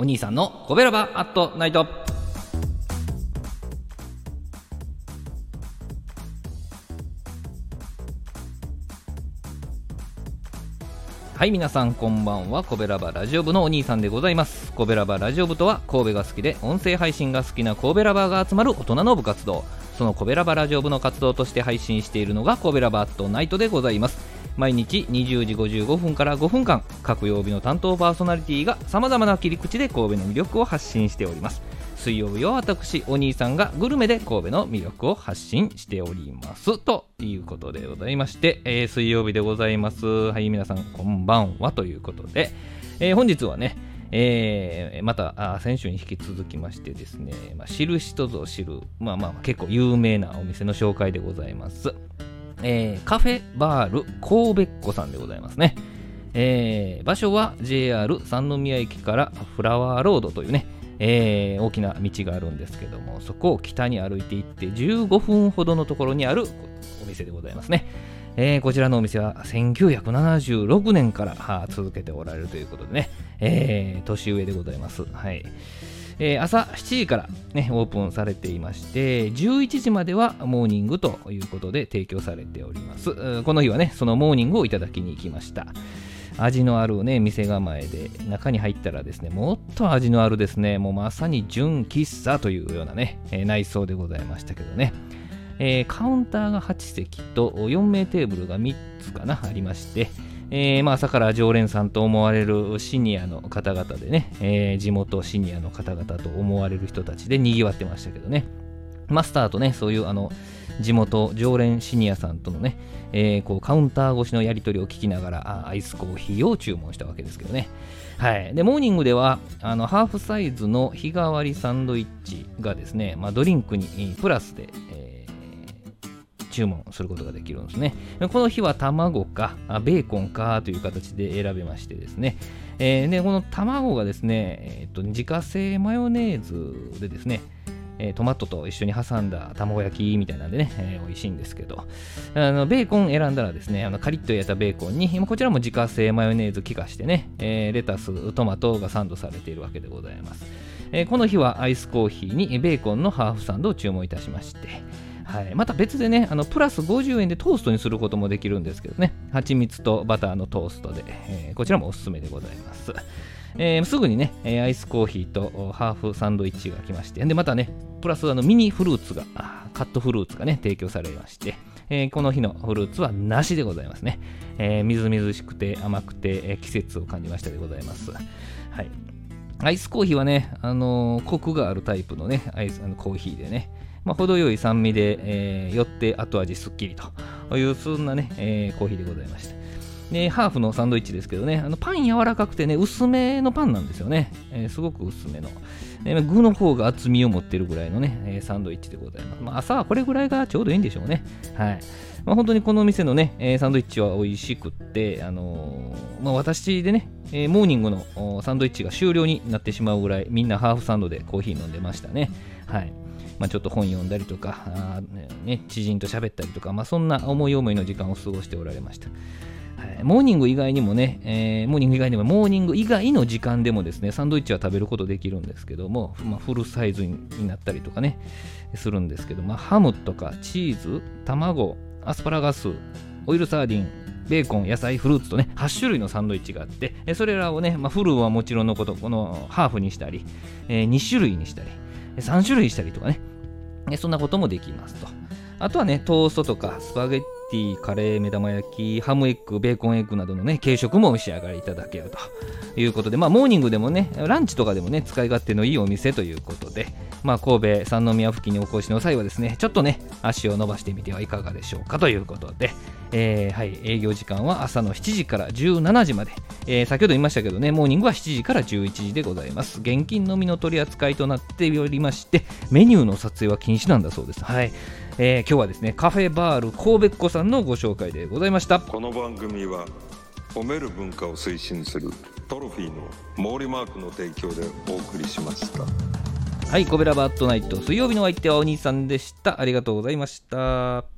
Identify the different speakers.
Speaker 1: お兄さんのコベラバアットナイト。はい皆さんこんばんは。コベラバラジオ部のお兄さんでございます。コベラバラジオ部とは神戸が好きで音声配信が好きな神戸ラバーが集まる大人の部活動。そのコベラバラジオ部の活動として配信しているのがコベラバアットナイトでございます。毎日20時55分から5分間各曜日の担当パーソナリティがさまざまな切り口で神戸の魅力を発信しております。水曜日は私お兄さんがグルメで神戸の魅力を発信しております。ということでございまして、えー、水曜日でございます。はい皆さんこんばんは。ということで、えー、本日はねえー、また先週に引き続きましてですね、まあ、知る人ぞ知る、まあまあ結構有名なお店の紹介でございます。えー、カフェバール神戸っ子さんでございますね。えー、場所は JR 三宮駅からフラワーロードというね、えー、大きな道があるんですけども、そこを北に歩いていって15分ほどのところにあるお店でございますね。えー、こちらのお店は1976年から続けておられるということでね、えー、年上でございます。はい。えー、朝7時から、ね、オープンされていまして11時まではモーニングということで提供されております。この日はねそのモーニングをいただきに行きました。味のあるね店構えで中に入ったらですねもっと味のあるですねもうまさに純喫茶というようなね、えー、内装でございましたけどね。えー、カウンターが8席と4名テーブルが3つかなありまして、えー、まあ、朝から常連さんと思われるシニアの方々でね、えー、地元シニアの方々と思われる人たちで賑わってましたけどね、マスターとね、そういうあの地元常連シニアさんとのね、えー、こうカウンター越しのやり取りを聞きながらアイスコーヒーを注文したわけですけどね。はい、でモーニングではあのハーフサイズの日替わりサンドイッチがですね、まあ、ドリンクにプラスで、えー注文することができるんですね。この日は卵かベーコンかという形で選べましてですね、えー、でこの卵がですね、えーと、自家製マヨネーズでですね、えトマトと一緒に挟んだ卵焼きみたいなんでね、えー、美味しいんですけど、あのベーコン選んだらですね、あのカリッと焼いたベーコンに、こちらも自家製マヨネーズ効かしてね、えー、レタス、トマトがサンドされているわけでございます。えー、この日はアイスコーヒーにベーコンのハーフサンドを注文いたしまして、はい、また別でねあのプラス50円でトーストにすることもできるんですけどね蜂蜜とバターのトーストで、えー、こちらもおすすめでございます、えー、すぐにねアイスコーヒーとハーフサンドイッチが来ましてでまたねプラスあのミニフルーツがカットフルーツがね提供されましてえー、この日のフルーツは梨でございますね。えー、みずみずしくて甘くて、えー、季節を感じましたでございます。はい。アイスコーヒーはね、あの、コクがあるタイプのね、アイスあのコーヒーでね、まあ、程よい酸味で、えー、よって後味すっきりというそんなね、えー、コーヒーでございました。でハーフのサンドイッチですけどね、あのパン柔らかくてね、薄めのパンなんですよね。えー、すごく薄めの。え具の方が厚みを持ってるぐらいのね、えサンドイッチでございます。まあ、朝はこれぐらいがちょうどいいんでしょうね。はい。まあ、本当にこの店のね、えサンドイッチは美味しくって、あの、まあ、私でね、えモーニングのサンドイッチが終了になってしまうぐらい、みんなハーフサンドでコーヒー飲んでましたね。はい。まあ、ちょっと本読んだりとか、あね、知人と喋ったりとか、まあ、そんな思い思いの時間を過ごしておられました。はい、モーニング以外にもね、えー、モーニング以外にも、モーニング以外の時間でもですね、サンドイッチは食べることできるんですけども、まあ、フルサイズになったりとかね、するんですけど、まあ、ハムとかチーズ、卵、アスパラガス、オイルサーディン、ベーコン、野菜、フルーツとね、8種類のサンドイッチがあって、それらをね、まあ、フルはもちろんのこと、このハーフにしたり、えー、2種類にしたり、3種類したりとかね、そんなこともできますと。あとはね、トーストとかスパゲッティ、カレー、目玉焼き、ハムエッグ、ベーコンエッグなどのね、軽食もお召し上がりいただけるということで、まあ、モーニングでもね、ランチとかでもね、使い勝手のいいお店ということで、まあ、神戸三宮付近にお越しの際はですね、ちょっとね、足を伸ばしてみてはいかがでしょうかということで、えー、はい、営業時間は朝の7時から17時まで、えー、先ほど言いましたけどね、モーニングは7時から11時でございます。現金のみの取り扱いとなっておりまして、メニューの撮影は禁止なんだそうです。はい。えー、今日はですね、カフェバール神戸っ子さんのご紹介でございました。
Speaker 2: この番組は、褒める文化を推進するトロフィーの毛利マークの提供でお送りしました。
Speaker 1: はい、コベラバットナイト、水曜日の相手はお兄さんでした。ありがとうございました。